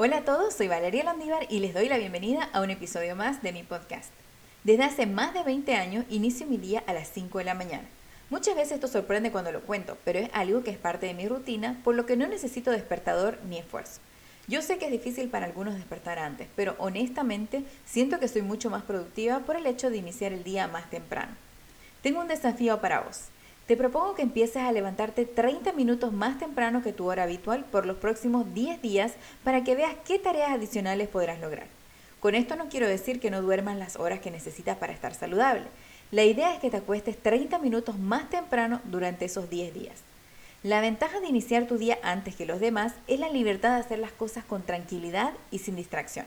Hola a todos, soy Valeria Landívar y les doy la bienvenida a un episodio más de mi podcast. Desde hace más de 20 años inicio mi día a las 5 de la mañana. Muchas veces esto sorprende cuando lo cuento, pero es algo que es parte de mi rutina, por lo que no necesito despertador ni esfuerzo. Yo sé que es difícil para algunos despertar antes, pero honestamente siento que soy mucho más productiva por el hecho de iniciar el día más temprano. Tengo un desafío para vos. Te propongo que empieces a levantarte 30 minutos más temprano que tu hora habitual por los próximos 10 días para que veas qué tareas adicionales podrás lograr. Con esto no quiero decir que no duermas las horas que necesitas para estar saludable. La idea es que te acuestes 30 minutos más temprano durante esos 10 días. La ventaja de iniciar tu día antes que los demás es la libertad de hacer las cosas con tranquilidad y sin distracción.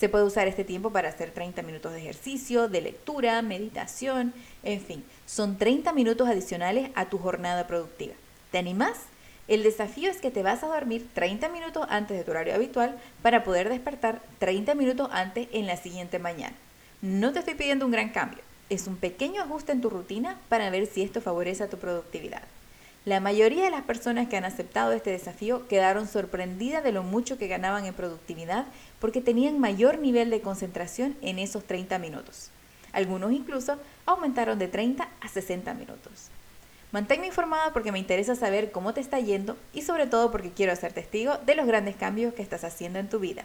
Se puede usar este tiempo para hacer 30 minutos de ejercicio, de lectura, meditación, en fin, son 30 minutos adicionales a tu jornada productiva. ¿Te animás? El desafío es que te vas a dormir 30 minutos antes de tu horario habitual para poder despertar 30 minutos antes en la siguiente mañana. No te estoy pidiendo un gran cambio, es un pequeño ajuste en tu rutina para ver si esto favorece a tu productividad. La mayoría de las personas que han aceptado este desafío quedaron sorprendidas de lo mucho que ganaban en productividad porque tenían mayor nivel de concentración en esos 30 minutos. Algunos incluso aumentaron de 30 a 60 minutos. Manténme informada porque me interesa saber cómo te está yendo y sobre todo porque quiero ser testigo de los grandes cambios que estás haciendo en tu vida.